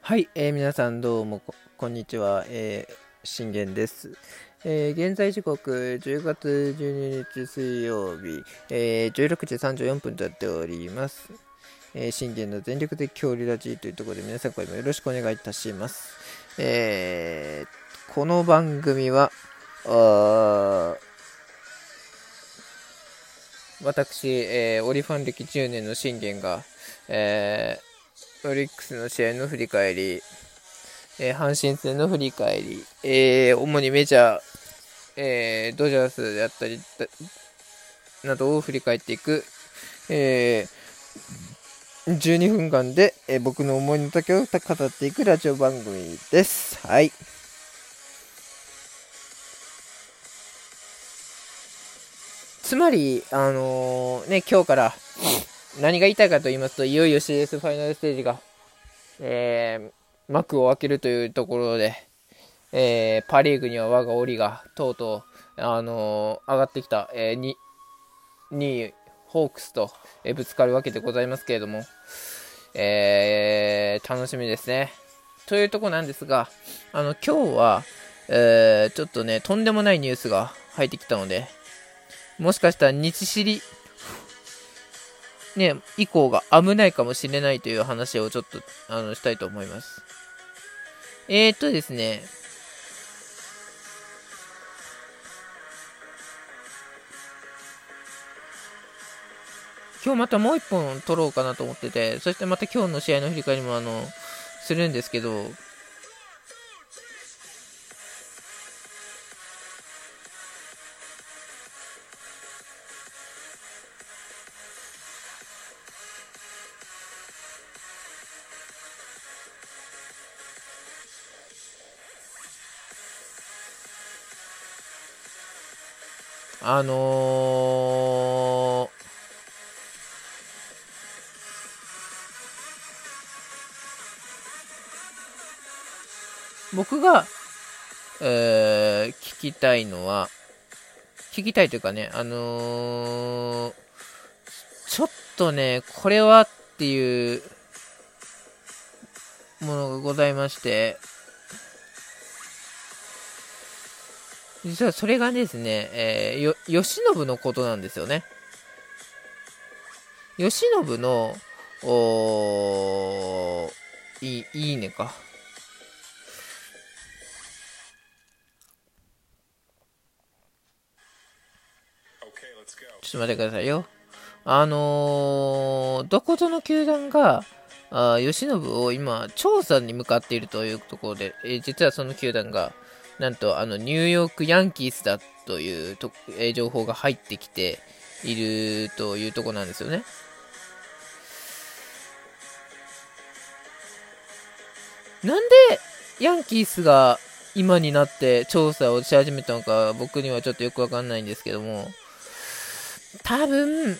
はい、えー、皆さんどうもこんにちは、えー、信玄です、えー、現在時刻10月12日水曜日、えー、16時34分となっております、えー、信玄の全力的恐竜ラジーというところで皆さんこれもよろしくお願いいたします、えー、この番組は私、えー、オリファン歴10年の信玄が、えーオリックスの試合の振り返り、えー、阪神戦の振り返り、えー、主にメジャー、えー、ドジャースであったりなどを振り返っていく、え12分間で、え僕の思いの丈を語っていくラジオ番組です。はい。つまり、あの、ね、今日から、何が言いたいかと言いますと、いよいよ CS ファイナルステージが、えー、幕を開けるというところで、えー、パ・リーグには我が檻がとうとう、あのー、上がってきた、えー、2位、ホークスと、えー、ぶつかるわけでございますけれども、えー、楽しみですね。というとこなんですが、あの、今日は、えー、ちょっとね、とんでもないニュースが入ってきたので、もしかしたら日知りね、以降が危ないかもしれないという話をちょっと、あの、したいと思います。えーとですね、今日またもう一本撮ろうかなと思ってて、そしてまた今日の試合の振り返りもあの、するんですけど、あのー、僕が、えー、聞きたいのは、聞きたいというかね、あのー、ちょっとね、これはっていうものがございまして、実はそれがですね、えー、よ、慶喜のことなんですよね。慶喜の、おいい、いいねか。ちょっと待ってくださいよ。あのー、どことの球団が、あ慶喜を今、調査に向かっているというところで、えー、実はその球団が、なんとあのニューヨークヤンキースだというと、えー、情報が入ってきているというとこなんですよね。なんでヤンキースが今になって調査をし始めたのか僕にはちょっとよくわかんないんですけども多分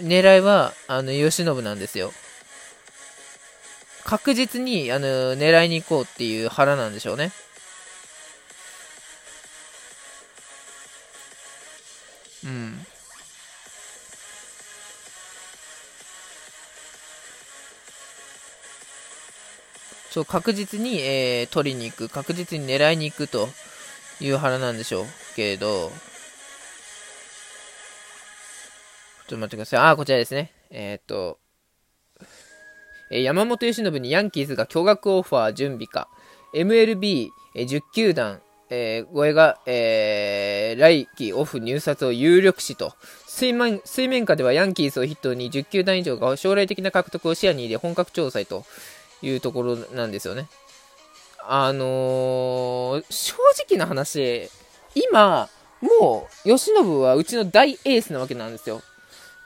狙いはあの吉信なんですよ確実にあの狙いに行こうっていう腹なんでしょうねそう、確実に、えー、取りに行く、確実に狙いに行くという腹なんでしょうけれど、ちょっと待ってください。あ、こちらですね。えー、っと、え山本由伸にヤンキースが巨額オファー準備か。MLB10 球団えー、護衛が、えー、来季オフ入札を有力視と水面水面下ではヤンキースを筆頭に10球団以上が将来的な獲得を視野に入れ本格調査というところなんですよね。あのー、正直な話、今、もう、吉信はうちの大エースなわけなんですよ。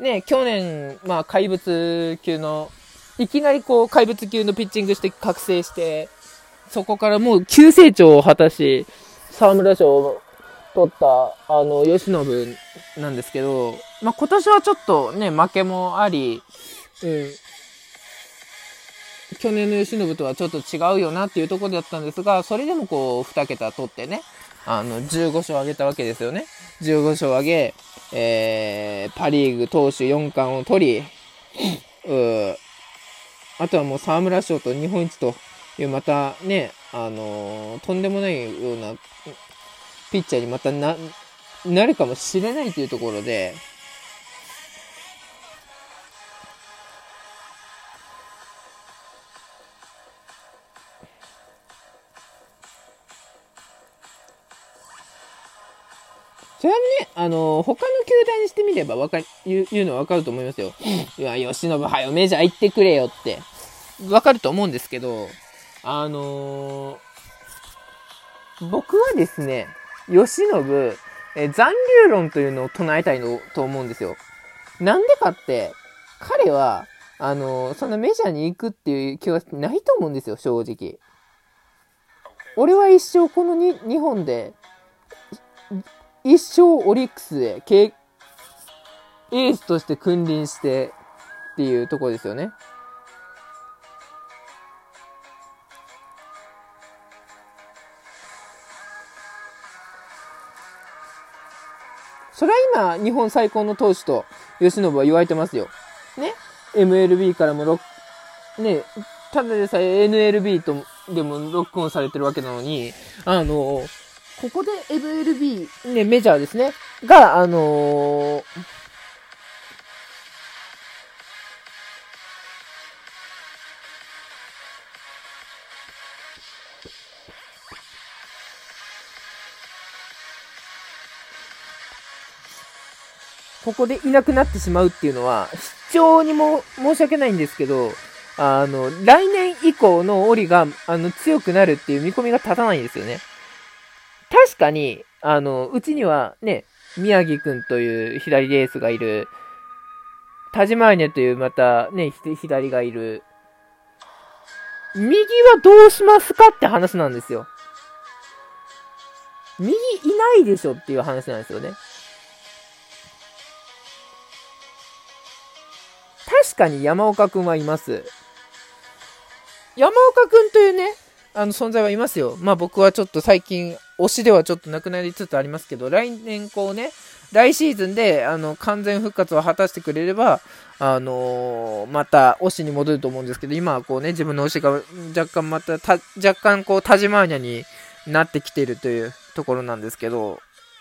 ね、去年、まあ、怪物級の、いきなりこう、怪物級のピッチングして覚醒して、そこからもう急成長を果たし、沢村賞を取った、あの、吉信なんですけど、まあ、今年はちょっとね、負けもあり、うん、去年の吉信とはちょっと違うよなっていうところだったんですが、それでもこう、2桁取ってね、あの、15勝上げたわけですよね。15勝上げ、えー、パリーグ投手4冠を取り、うああとはもう沢村賞と日本一という、またね、あのー、とんでもないようなピッチャーにまたな、なるかもしれないというところで、それはね、あのー、他の球団にしてみればわかる、言う言うのはわかると思いますよ。いや、吉信はよ、メジャー行ってくれよって、わかると思うんですけど、あのー、僕はですね、吉信、え残留論というのを唱えたいのと思うんですよ。なんでかって、彼は、あのー、そんなメジャーに行くっていう気はないと思うんですよ、正直。俺は一生このに日本で、一生オリックスで、エースとして君臨してっていうとこですよね。それは今、日本最高の投手と、吉信は言われてますよ。ね？MLB からもロッね、ただでさえ NLB とでもロックオンされてるわけなのに、あの、ここで MLB、ね、メジャーですね、が、あのー、ここでいなくなってしまうっていうのは、非常にも申し訳ないんですけど、あの、来年以降のオリが、あの、強くなるっていう見込みが立たないんですよね。確かに、あの、うちにはね、宮城くんという左レースがいる、田島アニャというまたね、左がいる。右はどうしますかって話なんですよ。右いないでしょっていう話なんですよね。確かに山岡くんはいます。山岡くんというね、あの存在はいますよ。まあ僕はちょっと最近、推しではちょっとなくなりつつありますけど、来年こうね、来シーズンであの完全復活を果たしてくれれば、あのー、また推しに戻ると思うんですけど、今はこうね、自分の推しが若干また、た若干こう、タジマーニャになってきているというところなんですけど、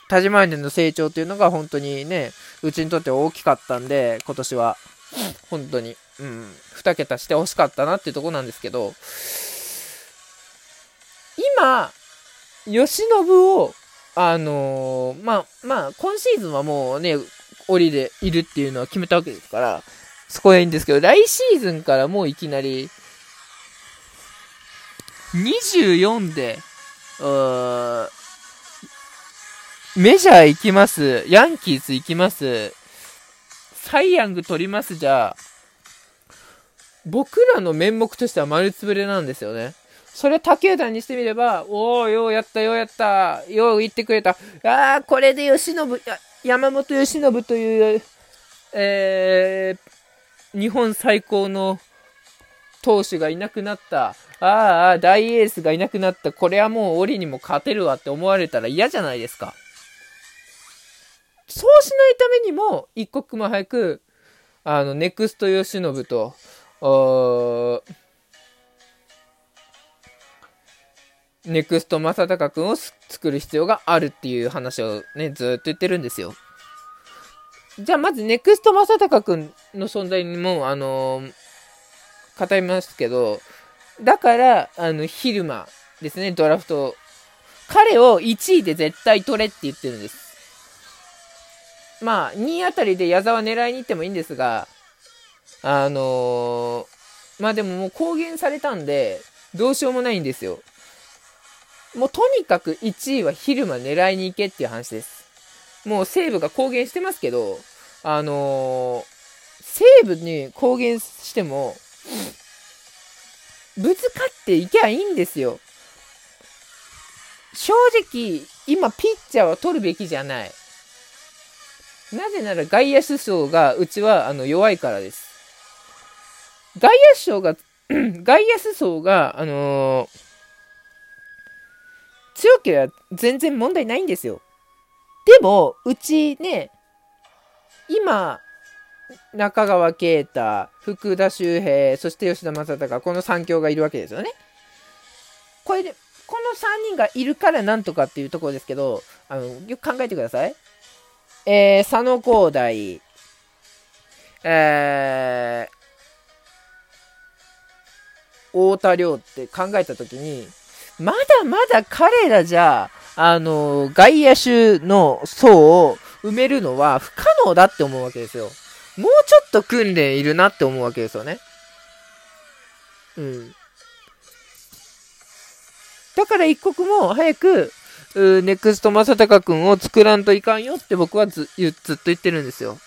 タジマーニャの成長というのが本当にね、うちにとって大きかったんで、今年は、本当に、うん、2桁して欲しかったなっていうところなんですけど、今、吉信を、あのー、まあ、まあ、今シーズンはもうね、降りでいるっていうのは決めたわけですから、そこはいいんですけど、来シーズンからもういきなり、24で、うーメジャー行きます。ヤンキース行きます。サイヤング取りますじゃあ、僕らの面目としては丸つぶれなんですよね。それ竹浦にしてみれば、おお、ようやった、ようやった、よう言ってくれた。ああ、これで吉信、山本由伸という、えー、日本最高の投手がいなくなった。ああ、大エースがいなくなった。これはもう檻にも勝てるわって思われたら嫌じゃないですか。そうしないためにも、一刻も早く、あの、ネクスト吉信と、ネクスト正隆君を作る必要があるっていう話をね、ずっと言ってるんですよ。じゃあまずネクスト正隆君の存在にも、あのー、語りますけど、だから、あの、昼間ですね、ドラフト。彼を1位で絶対取れって言ってるんです。まあ、2位あたりで矢沢狙いに行ってもいいんですが、あのー、まあでももう公言されたんで、どうしようもないんですよ。もうとにかく1位は昼間狙いに行けっていう話です。もう西武が公言してますけど、あのー、西武に公言しても、ぶつかっていけばいいんですよ。正直、今ピッチャーは取るべきじゃない。なぜなら外野手層がうちはあの弱いからです。外野手層が、外野手層が、あのー強ければ全然問題ないんですよ。でも、うちね、今、中川圭太、福田周平、そして吉田正尚、この3強がいるわけですよね。これで、この3人がいるからなんとかっていうところですけど、あの、よく考えてください。えー、佐野光大、えー、太田亮って考えたときに、まだまだ彼らじゃ、あの、外野手の層を埋めるのは不可能だって思うわけですよ。もうちょっと訓練いるなって思うわけですよね。うん。だから一刻も早く、ネクスト正隆君を作らんといかんよって僕はずずっと言ってるんですよ。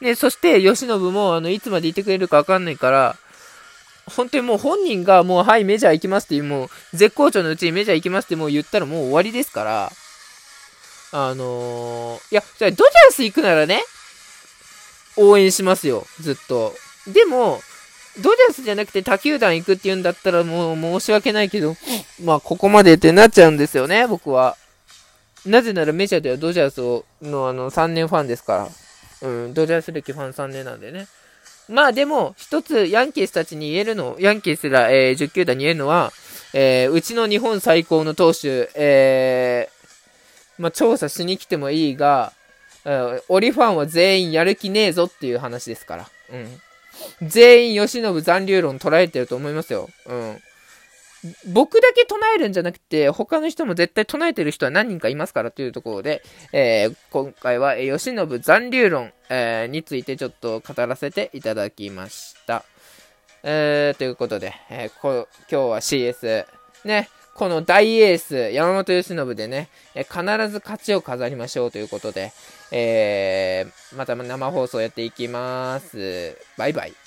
ね、そして、吉信も、あの、いつまでいてくれるかわかんないから、本当にもう本人がもう、はい、メジャー行きますっていう、もう、絶好調のうちにメジャー行きますってもう言ったらもう終わりですから、あのー、いや、じゃあドジャース行くならね、応援しますよ、ずっと。でも、ドジャースじゃなくて他球団行くって言うんだったらもう申し訳ないけど、まあここまでってなっちゃうんですよね、僕は。なぜならメジャーではドジャースをのあの3年ファンですから。うん、ドジャース歴ファン3年なんでね。まあでも、一つヤンキースたちに言えるの、ヤンキースら、えー、10球団に言えるのは、えー、うちの日本最高の投手、えー、まあ調査しに来てもいいが、オリファンは全員やる気ねえぞっていう話ですから。うん。全員吉信残留論捉えてると思いますよ。うん。僕だけ唱えるんじゃなくて、他の人も絶対唱えてる人は何人かいますからというところで、えー、今回は、え吉信残留論、えー、についてちょっと語らせていただきました。えー、ということで、えこ今日は CS、ね、この大エース、山本由伸でね、え必ず勝ちを飾りましょうということで、えー、また生放送やっていきます。バイバイ。